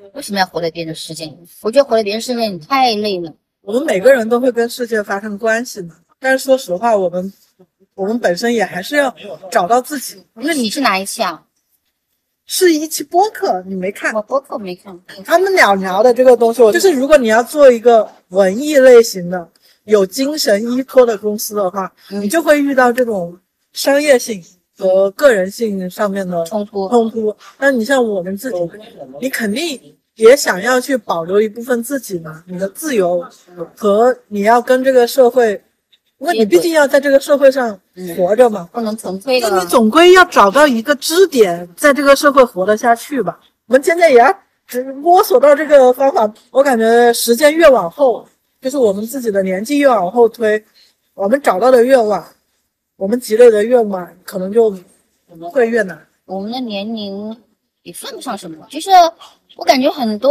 为什么要活在别人的世界里？我觉得活在别人世界里太累了。我们每个人都会跟世界发生关系嘛，但是说实话，我们我们本身也还是要找到自己。那你是哪一期啊？是一期播客，你没看？我播客没看。他们俩聊的这个东西，就是如果你要做一个文艺类型的、有精神依托的公司的话，你就会遇到这种商业性和个人性上面的冲突。冲突。那你像我们自己，你肯定也想要去保留一部分自己嘛，你的自由和你要跟这个社会。因为你毕竟要在这个社会上活着嘛，不能纯粹的。那你总归要找到一个支点，在这个社会活得下去吧。我们现在也要摸索到这个方法。我感觉时间越往后，就是我们自己的年纪越往后推，我们找到的越晚，我们积累的越晚，可能就会越难。我们的年龄也算不上什么，就是我感觉很多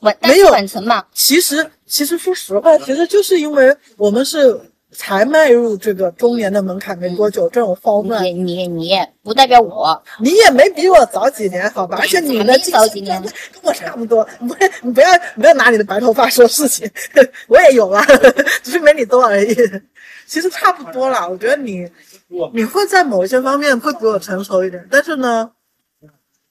晚没有晚成嘛。其实，其实说实话，其实就是因为我们是。才迈入这个中年的门槛没多久，这种方面，你你你不代表我，你也没比我早几年，好吧？而且你的早几年跟我差不多，不，你不要不要拿你的白头发说事情，我也有啊，只是没你多而已。其实差不多了，我觉得你你会在某一些方面会比我成熟一点，但是呢，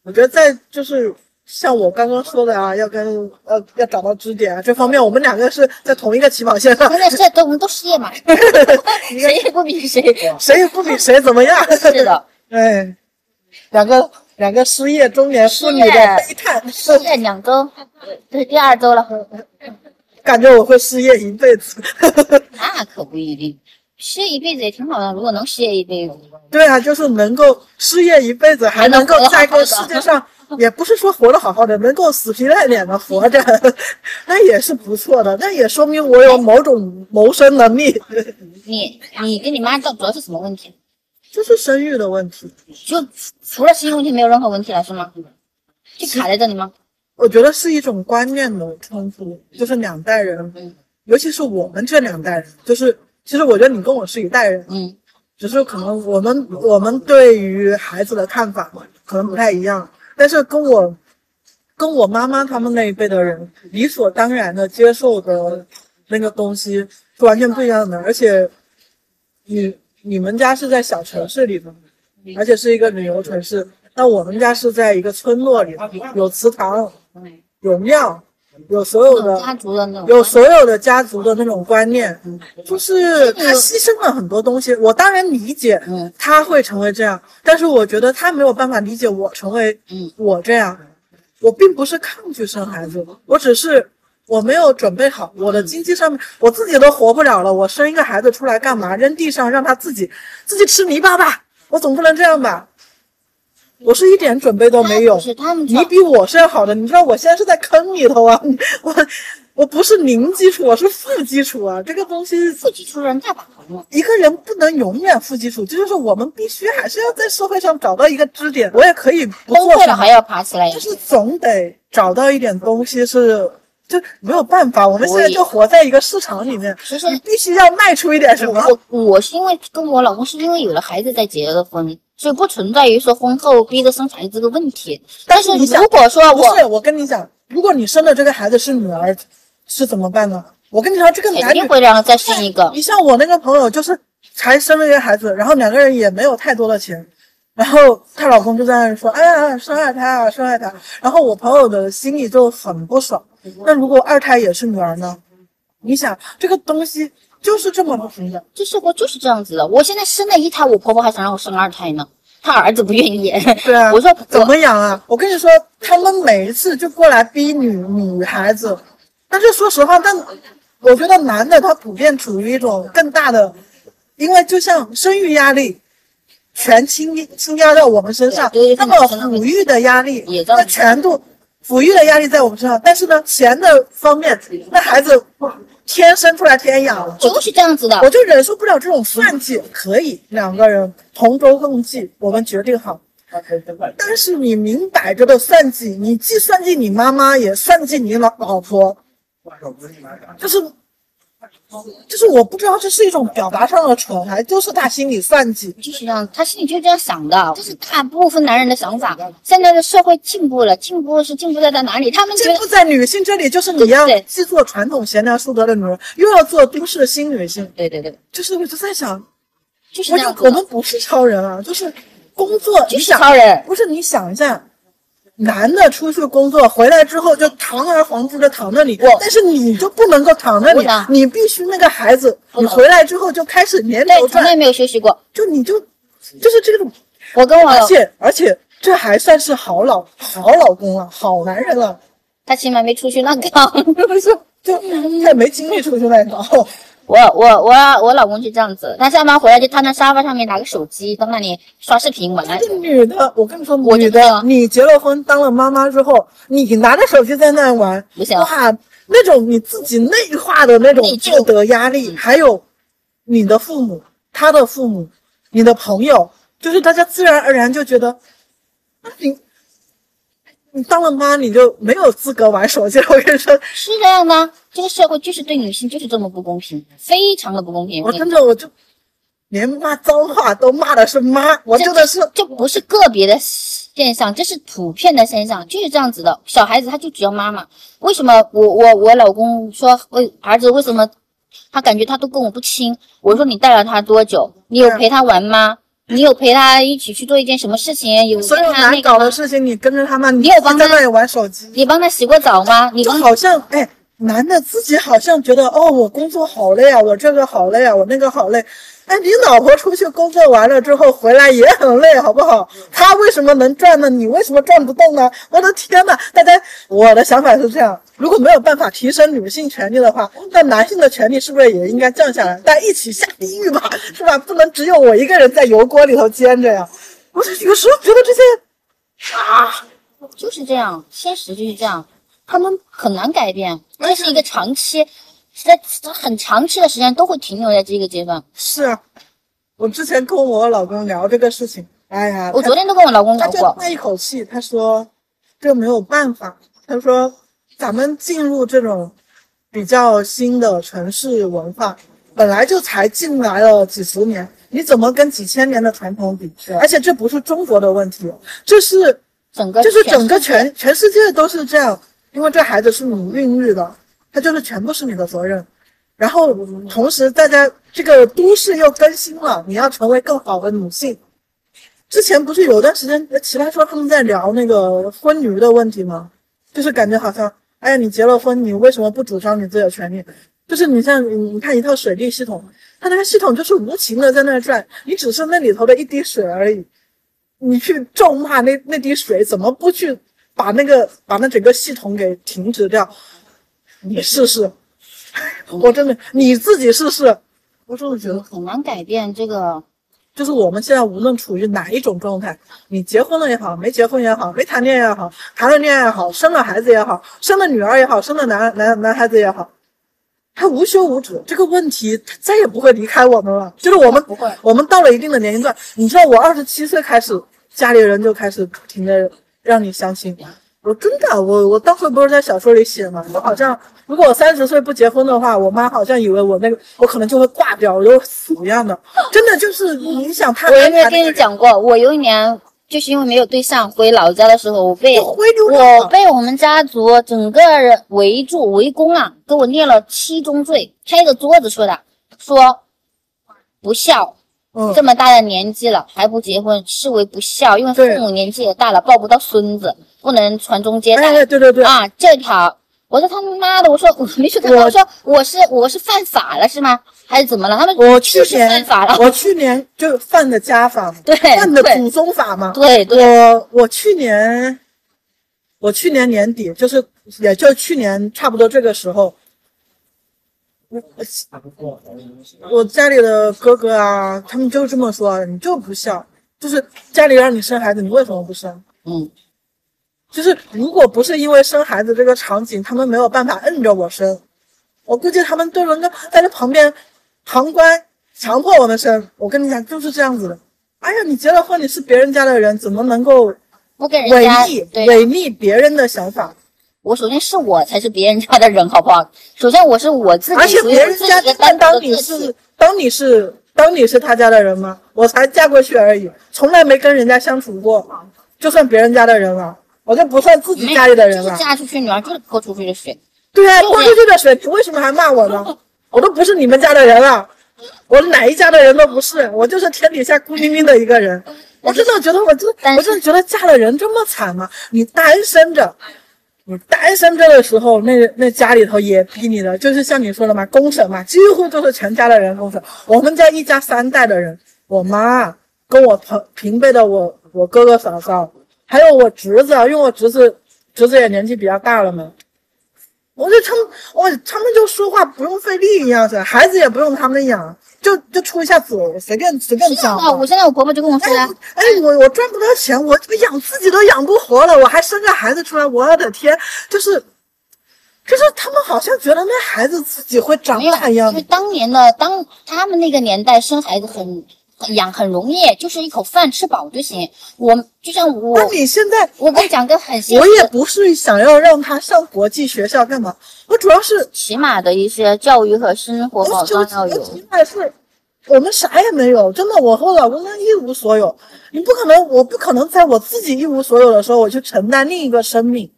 我觉得在就是。像我刚刚说的啊，要跟呃要找到支点啊，这方面我们两个是在同一个起跑线上。现在都我们都失业嘛，谁也不比谁，谁也不比谁怎么样。是的，哎，两个两个失业中年妇女的悲叹。失业两周，这是第二周了。感觉我会失业一辈子。那可不一定，失业一辈子也挺好的。如果能失业一辈子，对啊，就是能够失业一辈子，还能够在这个世界上。也不是说活得好好的，能够死皮赖脸的活着，那也是不错的。那也说明我有某种谋生能力。你你跟你妈主主要是什么问题？就是生育的问题。就除了生育问题，没有任何问题了，是吗？就卡在这里吗？我觉得是一种观念的冲突，就是两代人，尤其是我们这两代人，就是其实我觉得你跟我是一代人，嗯，只是可能我们我们对于孩子的看法可能不太一样。但是跟我，跟我妈妈他们那一辈的人理所当然的接受的那个东西是完全不一样的。而且，你你们家是在小城市里的，而且是一个旅游城市，那我们家是在一个村落里，有祠堂，有庙。有所有的家族的那种，有所有的家族的那种观念，就是他牺牲了很多东西。我当然理解，他会成为这样，但是我觉得他没有办法理解我成为我这样。我并不是抗拒生孩子，我只是我没有准备好。我的经济上面，我自己都活不了了，我生一个孩子出来干嘛？扔地上让他自己自己吃泥巴吧，我总不能这样吧？我是一点准备都没有，你比我是要好的。你知道我现在是在坑里头啊，我我不是零基础，我是负基础啊。这个东西负基础人太把了。一个人不能永远负基础，这就是我们必须还是要在社会上找到一个支点。我也可以不做了还要爬起来，就是总得找到一点东西是，就没有办法。我们现在就活在一个市场里面，其实必须要卖出一点什么。我我是因为跟我老公是因为有了孩子才结的婚。就不存在于说婚后逼着生孩子这个问题。但是如果说我，不是我跟你讲，如果你生的这个孩子是女儿，是怎么办呢？我跟你说，这个男女会让他再生一个。你像我那个朋友，就是才生了一个孩子，然后两个人也没有太多的钱，然后她老公就在那说：“哎呀，生二胎啊，生二胎。”然后我朋友的心里就很不爽。那如果二胎也是女儿呢？你想这个东西。就是这么不平等，这生活就是这样子的。我现在生了一胎，我婆婆还想让我生二胎呢，她儿子不愿意。对啊，我说怎么养啊？我跟你说，他们每一次就过来逼女女孩子，但是说实话，但我觉得男的他普遍处于一种更大的，因为就像生育压力全倾倾压到我们身上，那么抚育的压力那全部抚育的压力在我们身上，但是呢，钱的方面，那孩子。天生出来天养，就是这样子的。我就忍受不了这种算计。可以两个人同舟共济，我们决定好。但是你明摆着的算计，你既算计你妈妈，也算计你老老婆，就是就是我不知道这是一种表达上的蠢，还就是他心里算计，就是这样，他心里就这样想的，这是大部分男人的想法。现在的社会进步了，进步是进步在在哪里？他们进步在女性这里，就是你要既做传统贤良淑德的女人，又要做都市新女性。对对对，就是我就在想，就是这样。我们不是超人啊，就是工作，就是超人。不是你想一下。男的出去工作回来之后就堂而皇之的躺那里，但是你就不能够躺那里，你必须那个孩子，你回来之后就开始连轴转，从来没有休息过，就你就就是这种，我跟我，而且而且这还算是好老好老公了，好男人了，他起码没出去乱搞，不是，就他也没精力出去乱搞。我我我我老公就这样子，他下班回来就瘫在沙发上面拿个手机，在那里刷视频玩。这女的，我跟你说，女的，你结了婚当了妈妈之后，你拿着手机在那玩，哇，那种你自己内化的那种道德压力，还有你的父母、他的父母、你的朋友，就是大家自然而然就觉得，你。你当了妈，你就没有资格玩手机了。我跟你说，是这样的，这个社会就是对女性就是这么不公平，非常的不公平。我真的，我就连骂脏话都骂的是妈，我真的是，这不是个别的现象，这是普遍的现象，就是这样子的。小孩子他就只要妈妈。为什么我我我老公说为儿子为什么他感觉他都跟我不亲？我说你带了他多久？你有陪他玩吗？你有陪他一起去做一件什么事情？有所有难搞的事情，你跟着他吗？你有帮他在那里玩手机？你帮他洗过澡吗？你好像哎，男的自己好像觉得哦，我工作好累啊，我这个好累啊，我那个好累。哎，你老婆出去工作完了之后回来也很累，好不好？她为什么能转呢？你为什么转不动呢？我的天呐！大家，我的想法是这样：如果没有办法提升女性权利的话，那男性的权利是不是也应该降下来？大家一起下地狱吧，是吧？不能只有我一个人在油锅里头煎着呀！我是有时候觉得这些啊，就是这样，现实就是这样，他们很难改变，这是一个长期。在很长期的时间都会停留在这个阶段。是啊，我之前跟我老公聊这个事情，哎呀，我昨天都跟我老公聊过。他一口气，他说这没有办法。他说咱们进入这种比较新的城市文化，本来就才进来了几十年，你怎么跟几千年的传统比？而且这不是中国的问题，这是整个，就是整个全全世界都是这样，因为这孩子是你孕育的。他就是全部是你的责任，然后同时大家这个都市又更新了，你要成为更好的女性。之前不是有段时间奇葩说他们在聊那个婚驴的问题吗？就是感觉好像，哎呀，你结了婚，你为什么不主张你自己的权利？就是你像你看一套水利系统，它那个系统就是无情的在那转，你只是那里头的一滴水而已。你去咒骂那那滴水，怎么不去把那个把那整个系统给停止掉？你试试，我真的你自己试试，我真的觉得很难改变这个。就是我们现在无论处于哪一种状态，你结婚了也好，没结婚也好，没谈恋爱也好，谈了恋爱也好，生了孩子也好，生了女儿也好，生了男男男孩子也好，他无休无止，这个问题他再也不会离开我们了。就是我们不会，我们到了一定的年龄段，你知道，我二十七岁开始，家里人就开始不停的让你相信。我真的，我我当时不是在小说里写吗？我好像如果我三十岁不结婚的话，我妈好像以为我那个我可能就会挂掉，我就死一样的。真的就是你想他，我有没有跟你讲过，我有一年就是因为没有对象，回老家的时候，我被我被我们家族整个人围住围攻啊，给我列了七宗罪，拍个桌子说的，说不孝。这么大的年纪了还不结婚，视为不孝，因为父母年纪也大了，抱不到孙子，不能传宗接代。哎，对对对啊，这条，我说他妈的，我说 我没说他，我说我是我是犯法了是吗？还是怎么了？他们我去年犯法了，我去年就犯的家法，对，犯的祖宗法嘛。对对，我我去年，我去年年底，就是也就去年差不多这个时候。我家里的哥哥啊，他们就这么说，你就不孝，就是家里让你生孩子，你为什么不生？嗯，就是如果不是因为生孩子这个场景，他们没有办法摁着我生，我估计他们都能够在这旁边旁观，强迫我们生。我跟你讲，就是这样子的。哎呀，你结了婚，你是别人家的人，怎么能够违逆违逆别人的想法？我首先是我才是别人家的人，好不好？首先我是我自己，而且别人家当你是当你是当你是他家的人吗？我才嫁过去而已，从来没跟人家相处过，就算别人家的人了，我就不算自己家里的人了。嫁出去女儿就是泼出去的水。对啊，泼出去的水，你为什么还骂我呢？我都不是你们家的人了，我哪一家的人都不是，我就是天底下孤零零的一个人。我真的觉得，我真，我真的觉得嫁了人这么惨吗？你单身着，你单身着的时候，那那家里头也逼你的，就是像你说的嘛，公审嘛，几乎都是全家的人公审。我们家一家三代的人，我妈跟我平平辈的我我哥哥嫂嫂，还有我侄子，因为我侄子侄子也年纪比较大了嘛。我就他们，我他们就说话不用费力一样是，孩子也不用他们养，就就出一下嘴，随便随便讲。啊，我现在我婆婆就跟我说了，哎，我我赚不到钱，我我养自己都养不活了，我还生个孩子出来，我的天，就是，就是他们好像觉得那孩子自己会长大一样。因为当年的当他们那个年代生孩子很。养很容易，就是一口饭吃饱就行。我就像我，那你现在，我跟你讲个很，我也不是想要让他上国际学校干嘛，我主要是起码的一些教育和生活保障要有。起码是，我们啥也没有，真的，我和我老公一无所有。你不可能，我不可能在我自己一无所有的时候，我去承担另一个生命。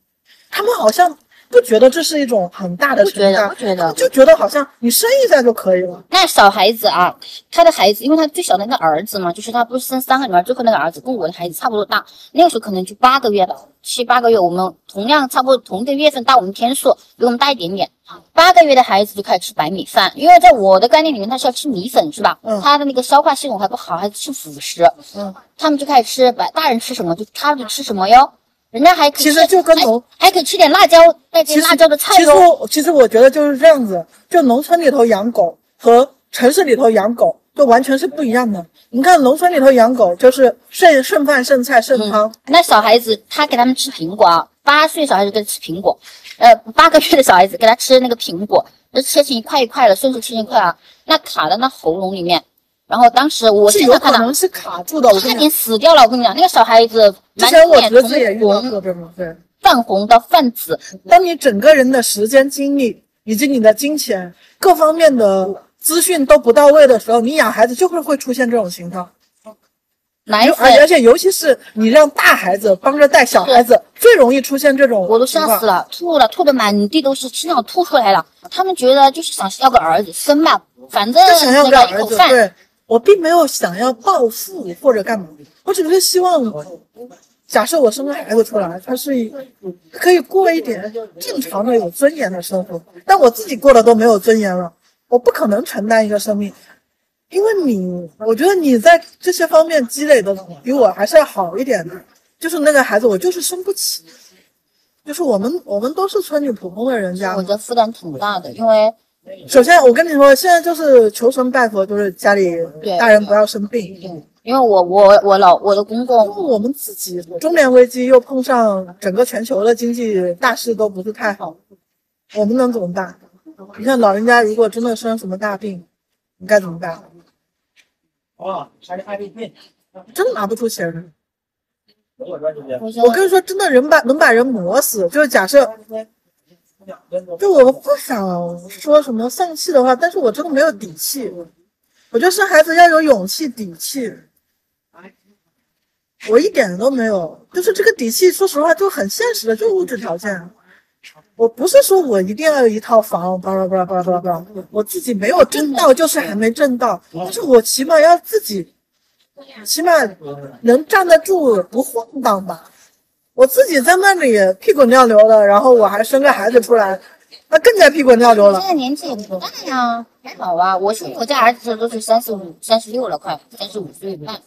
他们好像。不觉得这是一种很大的承担，不觉得，就觉得好像你生一下就可以了。那小孩子啊，他的孩子，因为他最小的那个儿子嘛，就是他不是生三个女儿，最后那个儿子跟我的孩子差不多大，那个时候可能就八个月吧，七八个月。我们同样差不多同一个月份大，我们天数比我们大一点点。八个月的孩子就开始吃白米饭，因为在我的概念里面，他是要吃米粉，是吧？嗯。他的那个消化系统还不好，还吃辅食。嗯。他们就开始吃白，大人吃什么就他就吃什么哟。人家还其实就跟农还可以吃点辣椒，带点辣椒的菜其实其实我觉得就是这样子，就农村里头养狗和城市里头养狗就完全是不一样的。你看农村里头养狗就是剩剩饭剩菜剩汤。那小孩子他给他们吃苹果啊，八岁小孩子给他吃苹果，呃，八个月的小孩子给他吃那个苹果，就切成一块一块的，顺手切一块啊，那卡在那喉咙里面。然后当时我是有可能是卡住的，我差点死掉了。我跟你讲，那个小孩子满脸红，对，泛红到泛紫。当你整个人的时间精力以及你的金钱各方面的资讯都不到位的时候，你养孩子就会会出现这种情况。奶粉，而且尤其是你让大孩子帮着带小孩子，最容易出现这种。我都吓死了，吐了，吐的满地都是，气量吐出来了。他们觉得就是想要个儿子生吧，反正想要个儿子，对。我并没有想要暴富或者干嘛，我只是希望，假设我生个孩子出来，他是可以过一点正常的有尊严的生活，但我自己过的都没有尊严了，我不可能承担一个生命，因为你，我觉得你在这些方面积累的比我还是要好一点的，就是那个孩子我就是生不起，就是我们我们都是村里普通的人家，我觉得负担挺大的，因为。首先，我跟你说，现在就是求神拜佛，就是家里大人不要生病。因为我我我老我的公公，我们自己中年危机又碰上整个全球的经济大势都不是太好，我们能怎么办？你看老人家如果真的生什么大病，你该怎么办？哦，真拿不出钱。我跟你说，真的人把能把人磨死，就是假设。就我不想说什么丧气的话，但是我真的没有底气。我觉得生孩子要有勇气、底气，我一点都没有。就是这个底气，说实话就很现实的，就物质条件。我不是说我一定要有一套房，巴拉巴拉巴拉巴拉巴拉，我自己没有挣到，就是还没挣到。但是我起码要自己，起码能站得住，不晃荡吧。我自己在那里屁滚尿流的，然后我还生个孩子出来，那更加屁滚尿流了。现在年纪也不大呀，还好啊。我生我家儿子都是三十五、三十六了，快三十五岁半。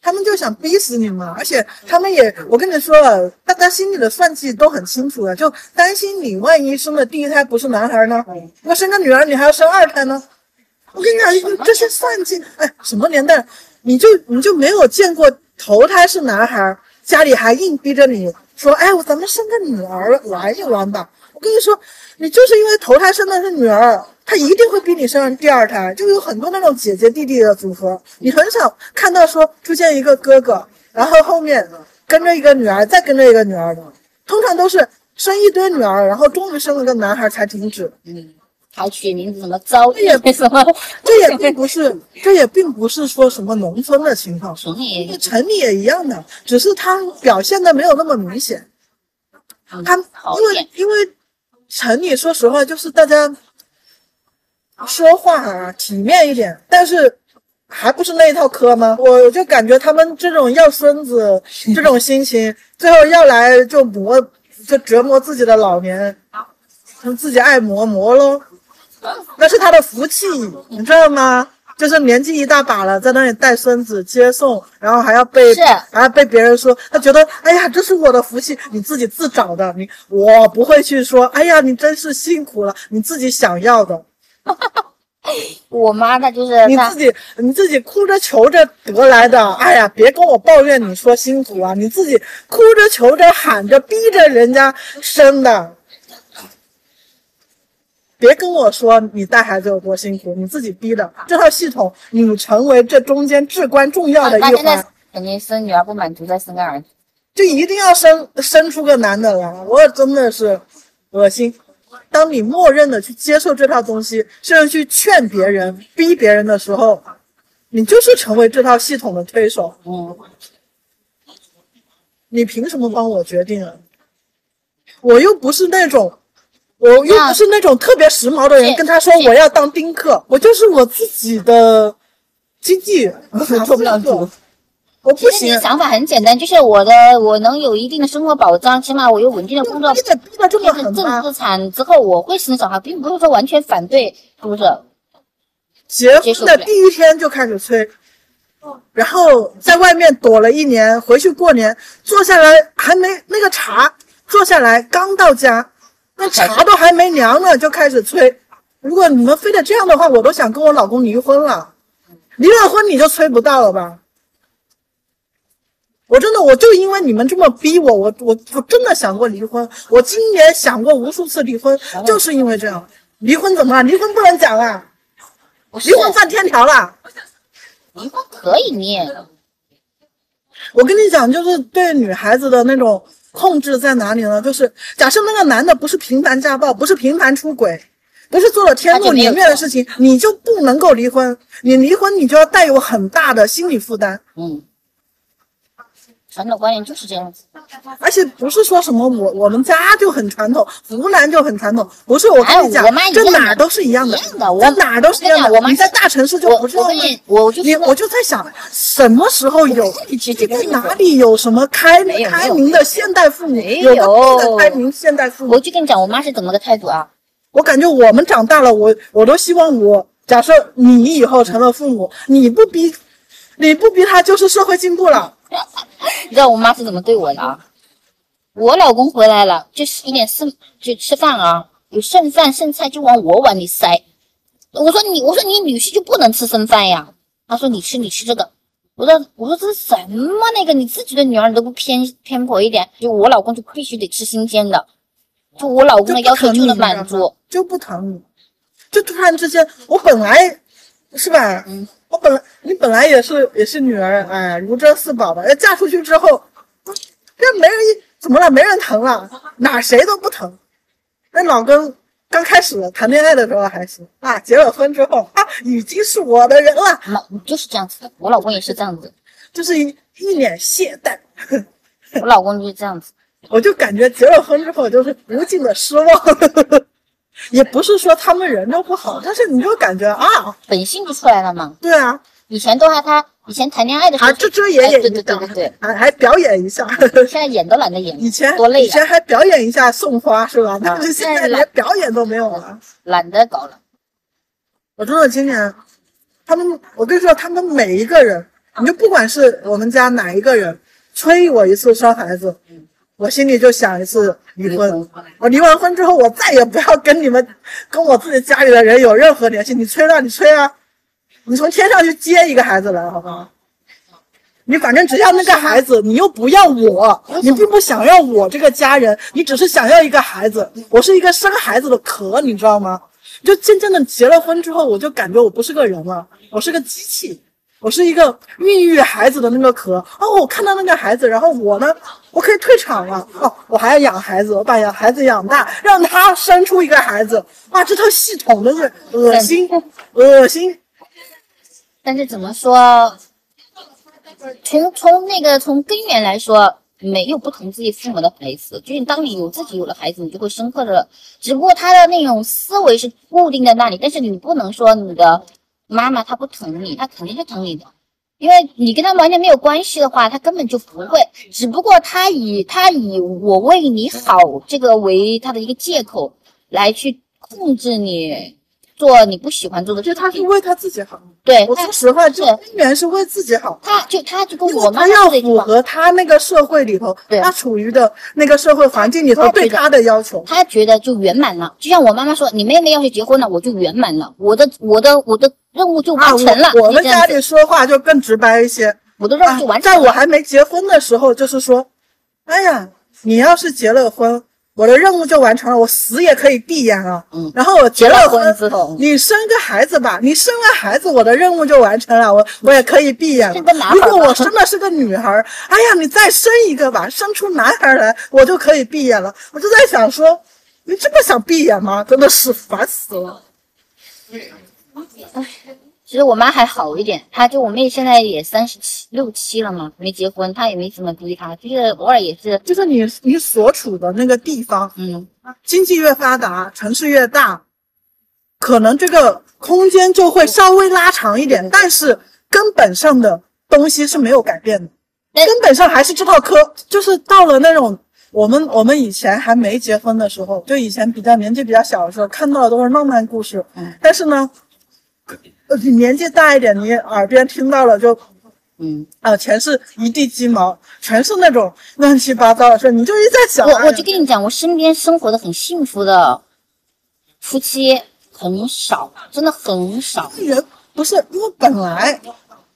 他们就想逼死你嘛，而且他们也，我跟你说了，大家心里的算计都很清楚的，就担心你万一生的第一胎不是男孩呢，那生个女儿你还要生二胎呢。我跟你讲，这些算计，哎，什么年代，你就你就没有见过头胎是男孩？家里还硬逼着你说，哎，我咱们生个女儿玩一玩吧。我跟你说，你就是因为头胎生的是女儿，她一定会逼你生第二胎。就有很多那种姐姐弟弟的组合，你很少看到说出现一个哥哥，然后后面跟着一个女儿，再跟着一个女儿的。通常都是生一堆女儿，然后终于生了个男孩才停止。嗯，还取名字什么招也什么，这也并不是，这也并不是说什么农村的情况，城里城里也一样的，只是他表现的没有那么明显。他因为因为城里说实话就是大家说话啊体面一点，但是还不是那一套嗑吗？我就感觉他们这种要孙子 这种心情，最后要来就磨就折磨自己的老年，自己爱磨磨喽，那是他的福气，你知道吗？就是年纪一大把了，在那里带孙子接送，然后还要被还要被别人说，他觉得哎呀，这是我的福气，你自己自找的，你我不会去说，哎呀，你真是辛苦了，你自己想要的。我妈她就是你自己你自己哭着求着得来的，哎呀，别跟我抱怨你说辛苦啊，你自己哭着求着喊着逼着人家生的。别跟我说你带孩子有多辛苦，你自己逼的。这套系统，你成为这中间至关重要的一环。肯定生女儿不满足，再生个儿子，就一定要生生出个男的来。我真的是恶心。当你默认的去接受这套东西，甚至去劝别人、逼别人的时候，你就是成为这套系统的推手。嗯。你凭什么帮我决定啊？我又不是那种。我又不是那种特别时髦的人，跟他说我要当丁克，我就是我自己的经济 做不了主，我不行。想法很简单，就是我的我能有一定的生活保障，起码我有稳定的工作，逼得逼得这么狠吗？正资产之后我会生小孩，并不是说完全反对，是不是？结婚的第一天就开始催，然后在外面躲了一年，回去过年，坐下来还没那个茶，坐下来刚到家。那茶都还没凉呢，就开始催。如果你们非得这样的话，我都想跟我老公离婚了。离了婚你就催不到了吧？我真的，我就因为你们这么逼我，我我我真的想过离婚。我今年想过无数次离婚，就是因为这样。离婚怎么了？离婚不能讲啊？离婚犯天条了？离婚可以念。我跟你讲，就是对女孩子的那种。控制在哪里呢？就是假设那个男的不是频繁家暴，不是频繁出轨，不是做了天怒人怨的事情，你就不能够离婚。你离婚，你就要带有很大的心理负担。嗯，传统观念就是这样子。而且不是说什么我我们家就很传统，湖南就很传统，不是我跟你讲，这哪都是一样的，这哪都是一样的。我们在大城市就不是。我我就你我就在想，什么时候有？哪里有什么开开明的现代父母？有的开明现代父母。我就跟你讲，我妈是怎么个态度啊？我感觉我们长大了，我我都希望我假设你以后成了父母，你不逼你不逼他，就是社会进步了。你知道我妈是怎么对我的啊？我老公回来了，就是一点剩就吃饭啊，有剩饭剩菜就往我碗里塞。我说你，我说你女婿就不能吃剩饭呀？他说你吃你吃这个。我说我说这是什么那个？你自己的女儿你都不偏偏颇一点？就我老公就必须得吃新鲜的，就我老公的要求就能满足，就不疼你。就突然之间，我本来是吧？嗯，我本来你本来也是也是女儿，哎，如珍似宝的。要嫁出去之后，这没人。怎么了？没人疼了，哪谁都不疼。那老公刚开始谈恋爱的时候还行啊，结了婚之后啊，已经是我的人了。老就是这样子，我老公也是这样子，就是一一脸懈怠。我老公就是这样子，我就感觉结了婚之后就是无尽的失望。也不是说他们人都不好，但是你就感觉啊，本性就出来了嘛。对啊，以前都还他。以前谈恋爱的时候，遮遮掩掩，对对对对对，还还表演一下。现在演都懒得演，以前多累。以前还表演一下送花是吧？但是现在连表演都没有了，懒得搞了。我真的今年，他们，我跟你说，他们每一个人，你就不管是我们家哪一个人，催我一次生孩子，我心里就想一次离婚。我离完婚之后，我再也不要跟你们，跟我自己家里的人有任何联系。你催啊，你催啊。你从天上去接一个孩子来，好不好？你反正只要那个孩子，你又不要我，你并不想要我这个家人，你只是想要一个孩子。我是一个生孩子的壳，你知道吗？就渐渐的结了婚之后，我就感觉我不是个人了，我是个机器。我是一个孕育孩子的那个壳。哦，我看到那个孩子，然后我呢，我可以退场了。哦，我还要养孩子，我把养孩子养大，让他生出一个孩子。哇，这套系统真是恶心，恶心。但是怎么说？从从那个从根源来说，没有不疼自己父母的孩子，就是当你有自己有了孩子，你就会深刻的。只不过他的那种思维是固定在那里，但是你不能说你的妈妈她不疼你，她肯定是疼你的，因为你跟她完全没有关系的话，她根本就不会。只不过她以她以我为你好这个为她的一个借口来去控制你。做你不喜欢做的，就他是为他自己好。对，我说实话，就根源是为自己好。他就他就跟我妈要符合他那个社会里头，他处于的那个社会环境里头对他的要求。他觉得就圆满了，就像我妈妈说，你妹妹要是结婚了，我就圆满了，我的我的我的任务就完成了。我们家里说话就更直白一些，我的任务就完成。在我还没结婚的时候，就是说，哎呀，你要是结了婚。我的任务就完成了，我死也可以闭眼了。嗯，然后我结了婚之后，你生个孩子吧，你生了孩子，我的任务就完成了，我我也可以闭眼了。如果我生的是个女孩，哎呀，你再生一个吧，生出男孩来，我就可以闭眼了。我就在想说，你这么想闭眼吗？真的是烦死了。唉。其实我妈还好一点，她就我妹现在也三十七六七了嘛，没结婚，她也没怎么逼她，就是偶尔也是，就是你你所处的那个地方，嗯，经济越发达，城市越大，可能这个空间就会稍微拉长一点，但是根本上的东西是没有改变的，根本上还是这套科，就是到了那种我们我们以前还没结婚的时候，就以前比较年纪比较小的时候，看到的都是浪漫故事，嗯，但是呢。你年纪大一点，你耳边听到了就，嗯啊，全是一地鸡毛，全是那种乱七八糟的事，你就一直在想。我我就跟你讲，我身边生活的很幸福的夫妻很少，真的很少。人不是因为本来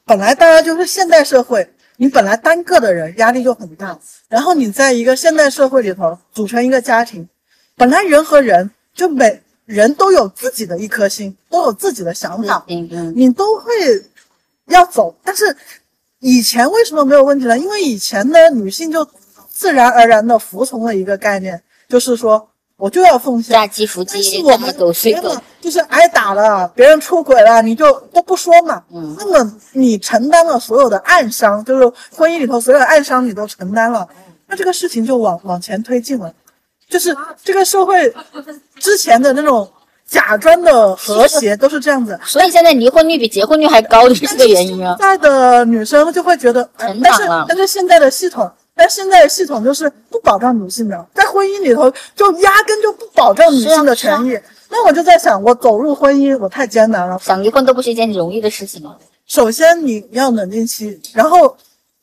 本来大家就是现代社会，你本来单个的人压力就很大，然后你在一个现代社会里头组成一个家庭，本来人和人就每。人都有自己的一颗心，都有自己的想法，嗯嗯你都会要走。但是以前为什么没有问题呢？因为以前呢女性就自然而然的服从了一个概念，就是说我就要奉献。嫁鸡服鸡，我们狗随狗，就是挨打了，别人出轨了，你就都不说嘛。嗯，那么你承担了所有的暗伤，就是婚姻里头所有的暗伤你都承担了，那这个事情就往往前推进了。就是这个社会之前的那种假装的和谐都是这样子，所以现在离婚率比结婚率还高，就是这个原因啊。现在的女生就会觉得，但是但是现在的系统，但现在的系统就是不保障女性的，在婚姻里头就压根就不保障女性的权益。那我就在想，我走入婚姻，我太艰难了，想离婚都不是一件容易的事情了。首先你要冷静期，然后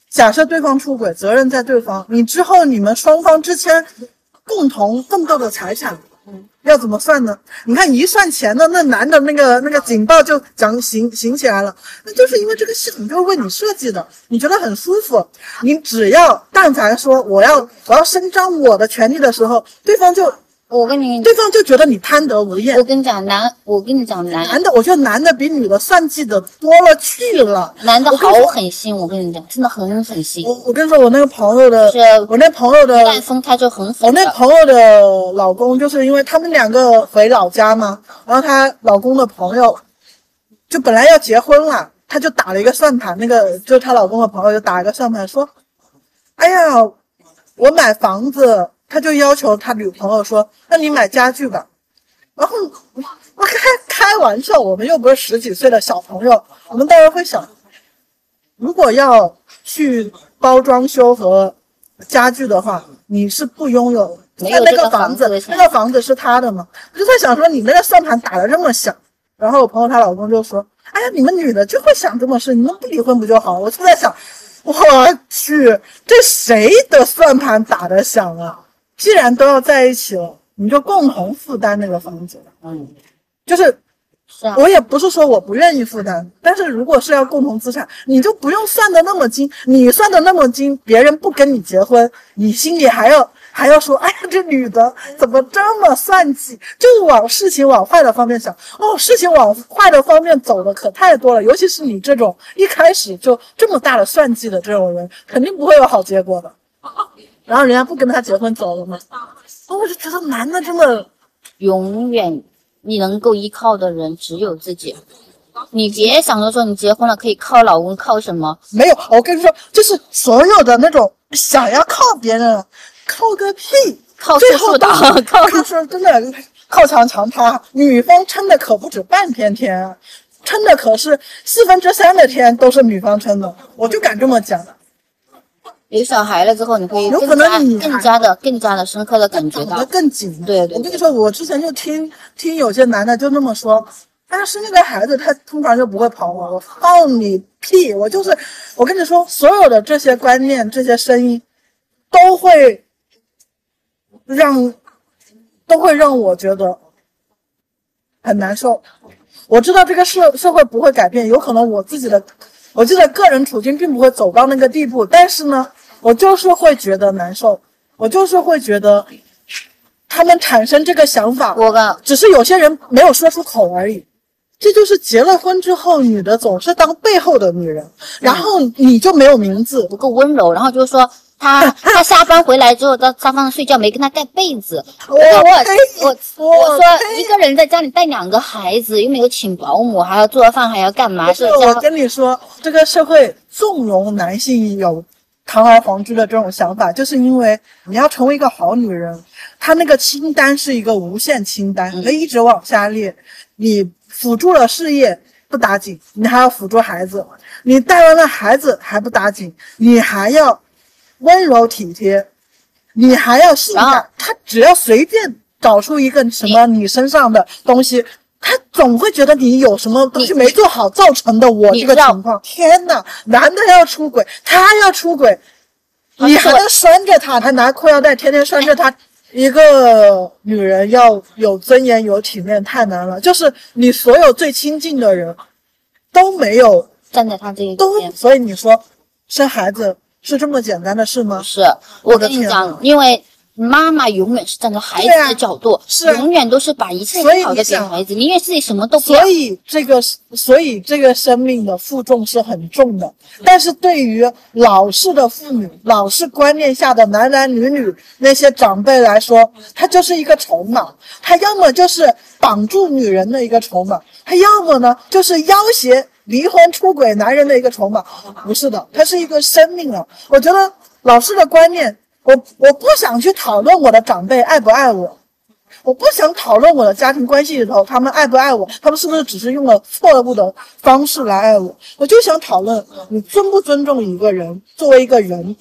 假设对方出轨，责任在对方，你之后你们双方之间。共同奋斗的财产，嗯，要怎么算呢？你看一算钱的，那男的那个那个警报就讲醒醒起来了，那就是因为这个系统就是为你设计的，你觉得很舒服，你只要但凡说我要我要伸张我的权利的时候，对方就。我跟你，对方就觉得你贪得无厌。我跟你讲，男，我跟你讲，男男的，我觉得男的比女的算计的多了去了。男的好狠心，我跟你讲，真的很狠心。我我跟你说，我那个朋友的，是我那朋友的，一分开就很狠。我那朋友的老公，就是因为他们两个回老家嘛，然后她老公的朋友就本来要结婚了，他就打了一个算盘，那个就是她老公的朋友就打一个算盘说：“哎呀，我买房子。”他就要求他女朋友说：“那你买家具吧。”然后我开开玩笑，我们又不是十几岁的小朋友，我们当然会想，如果要去包装修和家具的话，你是不拥有那那个房子，那个房子是他的吗？我就在想说，你那个算盘打得这么响。然后我朋友她老公就说：“哎呀，你们女的就会想这么事，你们不离婚不就好？”我就在想，我去，这谁的算盘打得响啊？既然都要在一起了，你就共同负担那个房子。嗯，就是，是啊，我也不是说我不愿意负担，但是如果是要共同资产，你就不用算的那么精。你算的那么精，别人不跟你结婚，你心里还要。还要说，哎呀，这女的怎么这么算计？就是往事情往坏的方面想。哦，事情往坏的方面走的可太多了。尤其是你这种一开始就这么大的算计的这种人，肯定不会有好结果的。然后人家不跟他结婚走了吗？我就觉得男的真的永远你能够依靠的人只有自己。你别想着说你结婚了可以靠老公，靠什么？没有，我跟你说，就是所有的那种想要靠别人，靠个屁，靠最后的，靠说真的靠墙墙塌。女方撑的可不止半片天，撑的可是四分之三的天都是女方撑的，我就敢这么讲。有小孩了之后，你会有可能你更加的、更加的深刻的感觉到更紧。对对，我跟你说，我之前就听听有些男的就那么说。但是那个孩子他通常就不会跑我，我放你屁！我就是，我跟你说，所有的这些观念、这些声音，都会让，都会让我觉得很难受。我知道这个社社会不会改变，有可能我自己的，我自己的个人处境并不会走到那个地步，但是呢，我就是会觉得难受，我就是会觉得他们产生这个想法，我的只是有些人没有说出口而已。这就是结了婚之后，女的总是当背后的女人，然后你就没有名字，不够温柔，然后就是说他 他下班回来之后到沙发上睡觉，没跟他盖被子。我我我我说一个人在家里带两个孩子，又没有请保姆，还要做饭，还要干嘛？是我跟你说，这个社会纵容男性有堂而皇之的这种想法，就是因为你要成为一个好女人，她那个清单是一个无限清单，可以一直往下列，你。辅助了事业不打紧，你还要辅助孩子。你带完了孩子还不打紧，你还要温柔体贴，你还要性感。他只要随便找出一个什么你身上的东西，他总会觉得你有什么东西没做好造成的我这个情况。天呐，男的要出轨，他要出轨，你还能拴着他，还拿裤腰带天天拴着他。一个女人要有尊严、有体面，太难了。就是你所有最亲近的人都没有站在他这一边，所以你说生孩子是这么简单的事吗？是，我跟你讲，因为。妈妈永远是站在孩子的角度，是永远都是把一切好的给孩子，宁愿自己什么都不要。所以这个，所以这个生命的负重是很重的。但是对于老式的妇女、老式观念下的男男女女那些长辈来说，他就是一个筹码，他要么就是绑住女人的一个筹码，他要么呢就是要挟离婚出轨男人的一个筹码。不是的，他是一个生命啊！我觉得老式的观念。我我不想去讨论我的长辈爱不爱我，我不想讨论我的家庭关系里头他们爱不爱我，他们是不是只是用了错误的方式来爱我？我就想讨论你尊不尊重一个人作为一个人，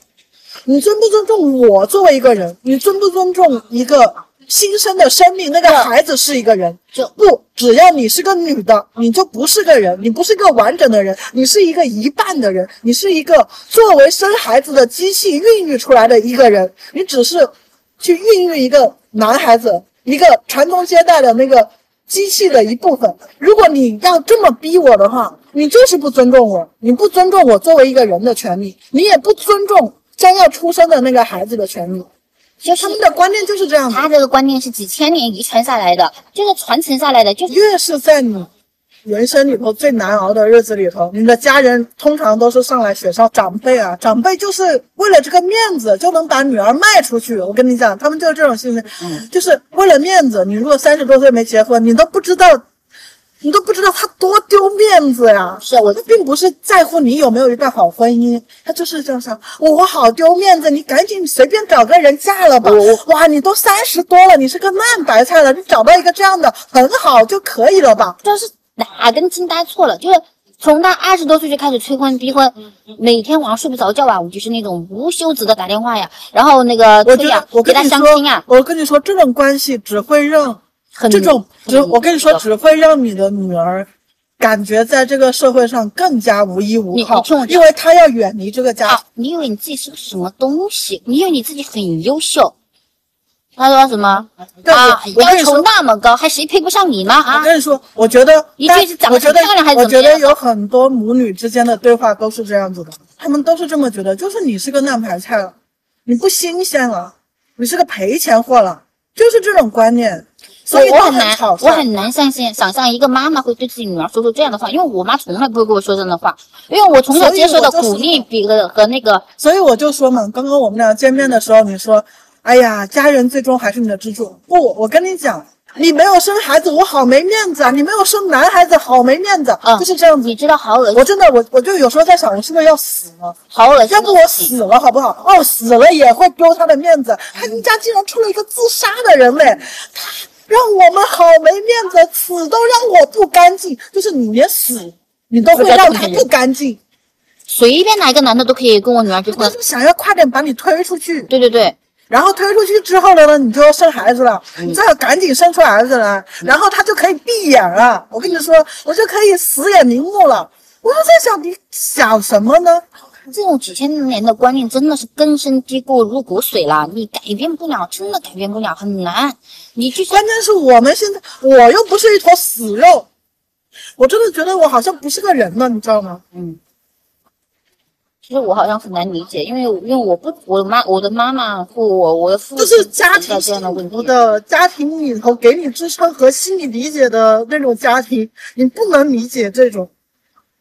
你尊不尊重我作为一个人，你尊不尊重一个。新生的生命，那个孩子是一个人，就不只要你是个女的，你就不是个人，你不是个完整的人，你是一个一半的人，你是一个作为生孩子的机器孕育出来的一个人，你只是去孕育一个男孩子，一个传宗接代的那个机器的一部分。如果你要这么逼我的话，你就是不尊重我，你不尊重我作为一个人的权利，你也不尊重将要出生的那个孩子的权利。就他们的观念就是这样，他这个观念是几千年遗传下来的，就是传承下来的。就越是在你人生里头最难熬的日子里头，你的家人通常都是上来雪上长辈啊，长辈就是为了这个面子就能把女儿卖出去。我跟你讲，他们就是这种心理，就是为了面子。你如果三十多岁没结婚，你都不知道。你都不知道他多丢面子呀！是我他并不是在乎你有没有一段好婚姻，他就是这样想。我好丢面子，你赶紧随便找个人嫁了吧。哇，你都三十多了，你是个烂白菜了，你找到一个这样的很好就可以了吧？这是哪根筋搭错了？就是从他二十多岁就开始催婚逼婚，每天晚上睡不着觉啊，我就是那种无休止的打电话呀，然后那个催呀，给他相亲啊。我跟你说，这种关系只会让。这种只我跟你说，只会让你的女儿感觉在这个社会上更加无依无靠，因为她要远离这个家。你以为你自己是个什么东西？你以为你自己很优秀？他说什么？啊，要求那么高，还谁配不上你吗？啊！我跟你说，我觉得，一句是长得漂亮还是我觉得有很多母女之间的对话都是这样子的，他们都是这么觉得，就是你是个烂牌菜了，你不新鲜了。你是个赔钱货了，就是这种观念。所以我很难，我很难相信想象一个妈妈会对自己女儿说出这样的话，因为我妈从来不会跟我说这样的话，因为我从小接受的鼓励比和和那个，所以我就说嘛，刚刚我们俩见面的时候，你说，哎呀，家人最终还是你的支柱。不，我跟你讲。你没有生孩子，我好没面子啊！你没有生男孩子，好没面子，就是这样子。你知道好恶心，我真的，我我就有时候在想，我是不是要死了？好恶心，要不我死了好不好？哦，死了也会丢他的面子。他们家竟然出了一个自杀的人嘞，他让我们好没面子，死都让我不干净。就是你连死，你都会让他不干净。随便哪一个男的都可以跟我女儿结婚，就想要快点把你推出去。对对对。然后推出去之后了呢，你就要生孩子了，你最好赶紧生出儿子来，然后他就可以闭眼了。我跟你说，我就可以死也瞑目了。我就在想，你想什么呢？这种几千年的观念真的是根深蒂固入骨髓了，你改变不了，真的改变不了，很难。你去，关键是我们现在，我又不是一坨死肉，我真的觉得我好像不是个人了，你知道吗？嗯。其实我好像很难理解，因为因为我不，我的妈，我的妈妈或我，我的父母就是家庭幸福的家庭里头给你支撑和心理理解的那种家庭，你不能理解这种。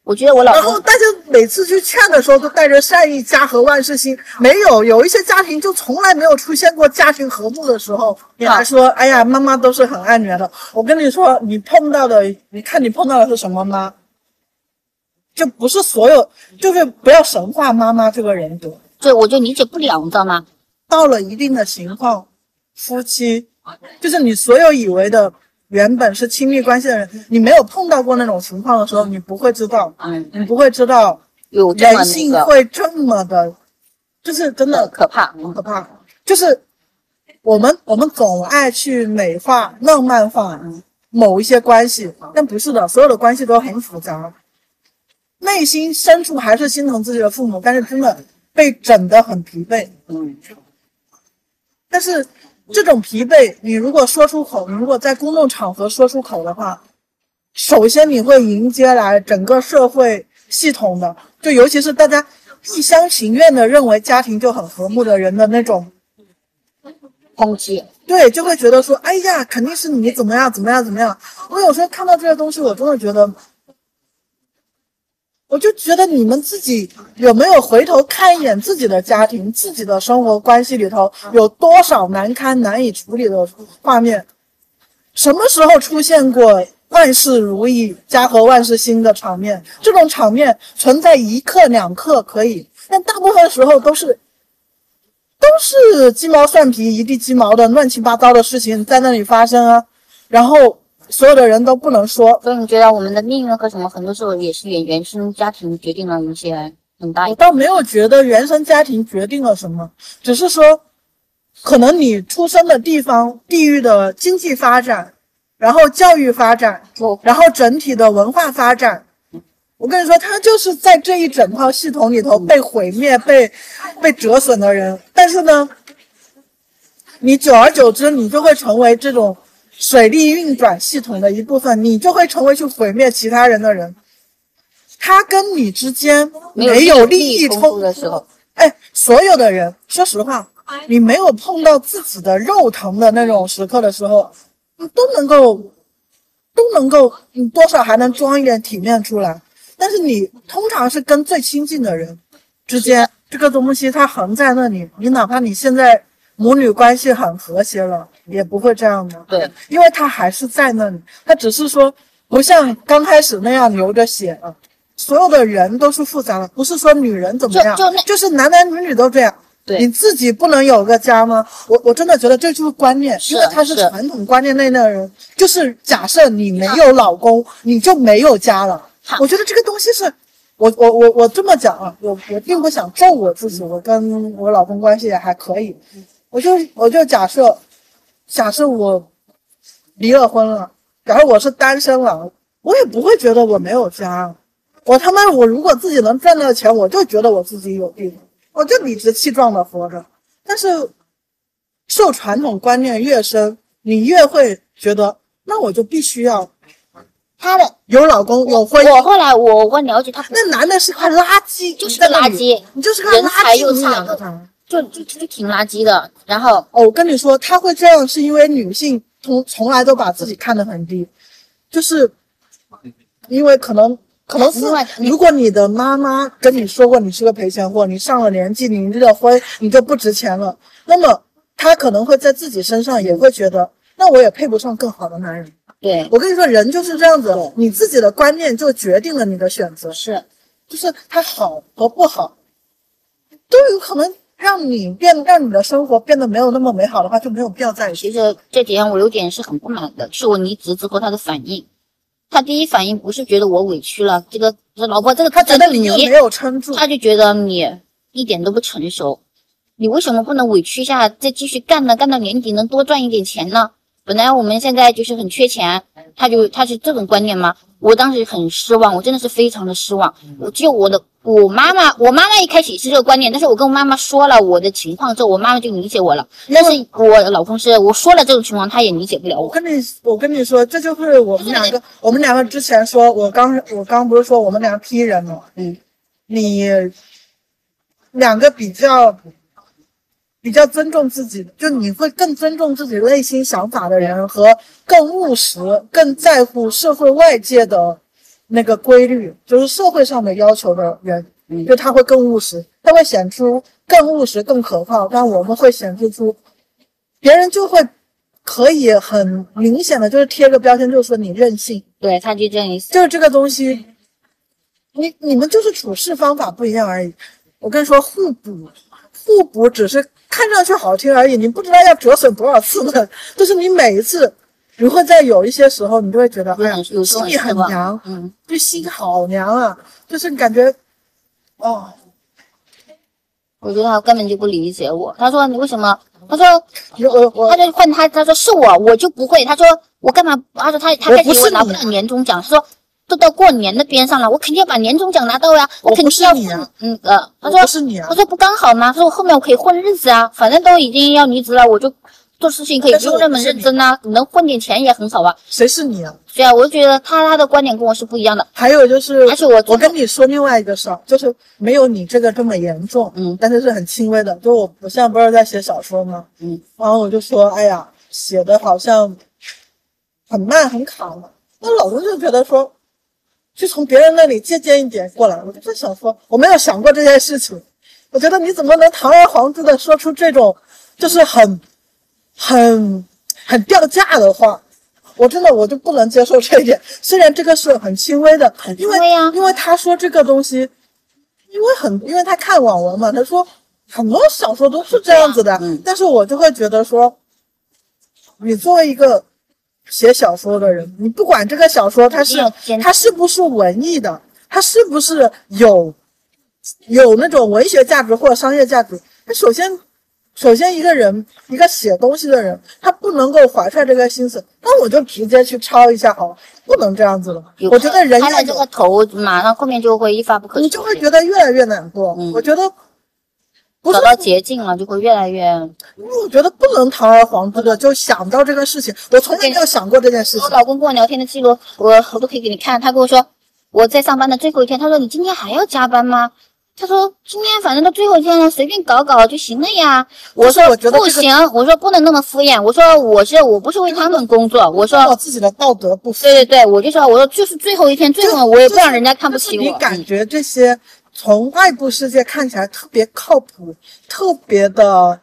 我觉得我老公，然后大家每次去劝的时候都带着善意，家和万事兴。没有，有一些家庭就从来没有出现过家庭和睦的时候，你还说，哎呀，妈妈都是很爱女儿的。我跟你说，你碰到的，你看你碰到的是什么吗？就不是所有，就是不要神化妈妈这个人格，对，我就理解不了，你知道吗？到了一定的情况，夫妻，就是你所有以为的原本是亲密关系的人，你没有碰到过那种情况的时候，你不会知道，嗯，你不会知道有人性会这么的，就是真的可怕，很可怕。就是我们我们总爱去美化、浪漫化某一些关系，但不是的，所有的关系都很复杂。内心深处还是心疼自己的父母，但是真的被整得很疲惫。嗯，但是这种疲惫，你如果说出口，你如果在公众场合说出口的话，首先你会迎接来整个社会系统的，就尤其是大家一厢情愿的认为家庭就很和睦的人的那种抨击。对，就会觉得说，哎呀，肯定是你怎么样怎么样怎么样。我有时候看到这些东西，我真的觉得。我就觉得你们自己有没有回头看一眼自己的家庭、自己的生活关系里头有多少难堪、难以处理的画面？什么时候出现过万事如意、家和万事兴的场面？这种场面存在一刻两刻可以，但大部分时候都是都是鸡毛蒜皮、一地鸡毛的乱七八糟的事情在那里发生啊，然后。所有的人都不能说，所以你觉得我们的命运和什么，很多时候也是原原生家庭决定了一些很大。我倒没有觉得原生家庭决定了什么，只是说，可能你出生的地方、地域的经济发展，然后教育发展，然后整体的文化发展，我跟你说，他就是在这一整套系统里头被毁灭、被被折损的人。但是呢，你久而久之，你就会成为这种。水利运转系统的一部分，你就会成为去毁灭其他人的人。他跟你之间没有利益冲突的时候，哎，所有的人，说实话，你没有碰到自己的肉疼的那种时刻的时候，你都能够，都能够，你多少还能装一点体面出来。但是你通常是跟最亲近的人之间，这个东西它横在那里，你哪怕你现在。母女关系很和谐了，也不会这样的。对，因为他还是在那里，他只是说不像刚开始那样流着血了。所有的人都是复杂的，不是说女人怎么样，就就就是男男女女都这样。对，你自己不能有个家吗？我我真的觉得这就是观念，因为他是传统观念内的人，就是假设你没有老公，你就没有家了。我觉得这个东西是。我我我我这么讲啊，我我并不想咒我自己，我跟我老公关系也还可以。我就我就假设，假设我离了婚了，然后我是单身了，我也不会觉得我没有家。我他妈，我如果自己能赚到钱，我就觉得我自己有地方，我就理直气壮的活着。但是受传统观念越深，你越会觉得，那我就必须要他的有老公有婚姻。我后来我我了解他，那男的是块垃圾，就是个垃圾，你就是个垃圾，你养着他。就就就挺垃圾的。然后哦，我跟你说，他会这样是因为女性从从来都把自己看得很低，就是因为可能可能是如果你的妈妈跟你说过你是个赔钱货，你上了年纪，你离了婚，你就不值钱了，那么他可能会在自己身上也会觉得，那我也配不上更好的男人。对我跟你说，人就是这样子，你自己的观念就决定了你的选择，是，就是他好和不好，都有可能让你变，让你的生活变得没有那么美好的话，就没有必要在一起。其实这点我有点是很不满的，是我离职之后他的反应，他第一反应不是觉得我委屈了，这个这老婆这个他觉得你没有撑住，他就觉得你一点都不成熟，你为什么不能委屈一下，再继续干呢？干到年底能多赚一点钱呢？本来我们现在就是很缺钱，他就他是这种观念吗？我当时很失望，我真的是非常的失望。我就我的我妈妈，我妈妈一开始也是这个观念，但是我跟我妈妈说了我的情况之后，我妈妈就理解我了。但是我老公是我说了这种情况，他也理解不了我。我跟你我跟你说，这就是我们两个，我们两个之前说，我刚我刚不是说我们两个批人吗？嗯，你两个比较。比较尊重自己，就你会更尊重自己内心想法的人，和更务实、更在乎社会外界的那个规律，就是社会上的要求的人，就他会更务实，他会显出更务实、更可靠。但我们会显示出，别人就会可以很明显的就是贴个标签，就是说你任性。对，他就这样意思，就是这个东西，你你们就是处事方法不一样而已。我跟你说，互补，互补只是。看上去好听而已，你不知道要折损多少次的。就是你每一次，你会在有一些时候，你就会觉得，哎呀，心里很凉，嗯，就心好凉啊，就是感觉，哦，我觉得他根本就不理解我。他说你为什么？他说我我，他就换他，他说是我，我就不会。他说我干嘛？他说他他开始我拿不到年终奖。他说。都到过年的边上了，我肯定要把年终奖拿到呀！我肯定要混，嗯呃，他说不是你啊，他说不刚好吗？他说我后面我可以混日子啊，反正都已经要离职了，我就做事情可以不用那么认真啊，能混点钱也很好啊。谁是你啊？对啊，我就觉得他他的观点跟我是不一样的。还有就是，而且我我跟你说另外一个事儿，就是没有你这个这么严重，嗯，但是是很轻微的。就我我现在不是在写小说吗？嗯，然后我就说，哎呀，写的好像很慢很卡嘛。那老公就觉得说。去从别人那里借鉴一点过来，我就在想说，我没有想过这件事情。我觉得你怎么能堂而皇之的说出这种，就是很、很、很掉价的话？我真的我就不能接受这一点。虽然这个是很轻微的，因为因为他说这个东西，因为很因为他看网文嘛，他说很多小说都是这样子的，但是我就会觉得说，你作为一个。写小说的人，你不管这个小说它是它是不是文艺的，它是不是有有那种文学价值或者商业价值？它首先，首先一个人一个写东西的人，他不能够怀揣这个心思，那我就直接去抄一下好了，不能这样子了。我觉得人开了这个头，马上后面就会一发不可收拾，你就会觉得越来越难过。我觉得。找到捷径了，就会越来越。因为我觉得不能堂而皇之的就想到这个事情，我从来没有想过这件事情。我老公跟我聊天的记录，我我都可以给你看。他跟我说，我在上班的最后一天，他说你今天还要加班吗？他说今天反正到最后一天了，随便搞搞就行了呀。我说不行，我说不能那么敷衍。我说我是我不是为他们工作，我说我自己的道德不。对对对，我就说我说就是最后一天，最后我也不让人家看不起我。你感觉这些？从外部世界看起来特别靠谱、特别的、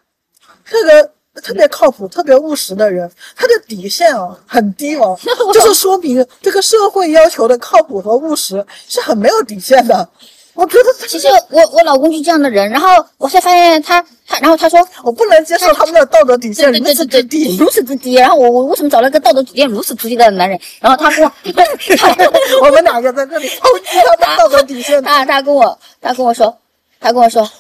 特别特别靠谱、特别务实的人，他的底线哦很低哦，就是说明这个社会要求的靠谱和务实是很没有底线的。我觉得其实我我老公就这样的人，然后我才发现他他，然后他说我不能接受他们的道德底线如此之低，如此之低。然后我我为什么找了个道德底线如此之低的男人？然后他说，我们两个在这里抨击他的道德底线。他他跟我他跟我说，他跟我说，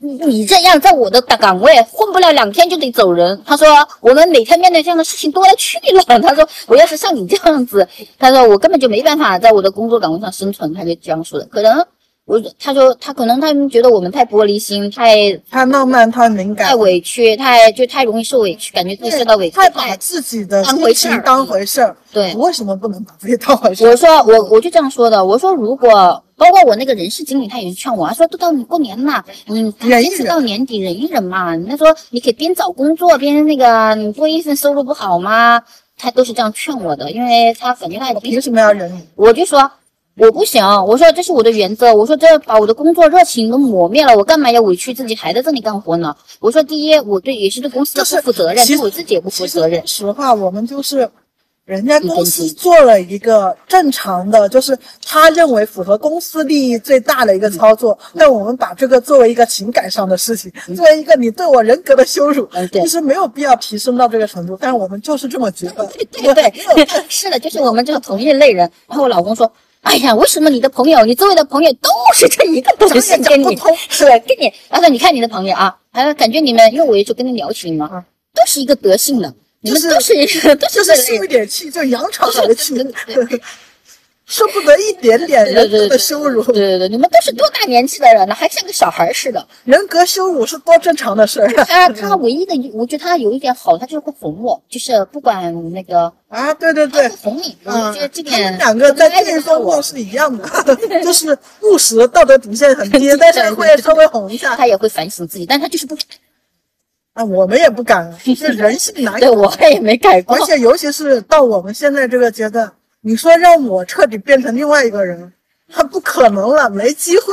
你这样在我的岗位混不了两天就得走人。他说我们每天面对这样的事情多了去了。他说我要是像你这样子，他说我根本就没办法在我的工作岗位上生存。他就这样说的，可能。我他说他可能他们觉得我们太玻璃心，太太浪漫，太敏感，太委屈，太就太容易受委屈，感觉自己受到委屈，太把自己的当回事儿，当回事儿。对，为什么不能把自己当回事儿？我说我我就这样说的，我说如果包括我那个人事经理，他也是劝我，他说都到你过年了，嗯，坚持到年底忍一忍嘛。他说你可以边找工作边那个，你多一份收入不好吗？他都是这样劝我的，因为他感觉他凭什么要忍你？我就说我不行，我说这是我的原则，我说这把我的工作热情都磨灭了，我干嘛要委屈自己还在这里干活呢？我说第一，我对也是对公司不负责任，对我自己也不负责任。实话，我们就是。人家公司做了一个正常的，就是他认为符合公司利益最大的一个操作，但我们把这个作为一个情感上的事情，作为一个你对我人格的羞辱，其实没有必要提升到这个程度。但是我们就是这么觉得。对对对，是的，就是我们这个同一类人。然后我老公说：“哎呀，为什么你的朋友，你周围的朋友都是这一个 德行？跟你是跟你，他说你看你的朋友啊，还感觉你们，因为我也就跟他聊起嘛，都是一个德性的。”你们都是都是 受一点气，就扬长来的气，受不得一点点人格的羞辱。对对对，你们都是多大年纪的人了，还像个小孩似的。人格羞辱是多正常的事儿。他他唯一的，我觉得他有一点好，他就是会哄我，就是不管那个啊，对对对，哄你。我觉得这点两个在这一方面是一样的，就是务实，道德底线很低，但是会稍微哄一下。他也会反省自己，但他就是不。啊，我们也不敢，是人性难改。对我也没改过。而且尤其是到我们现在这个阶段，你说让我彻底变成另外一个人，他不可能了，没机会。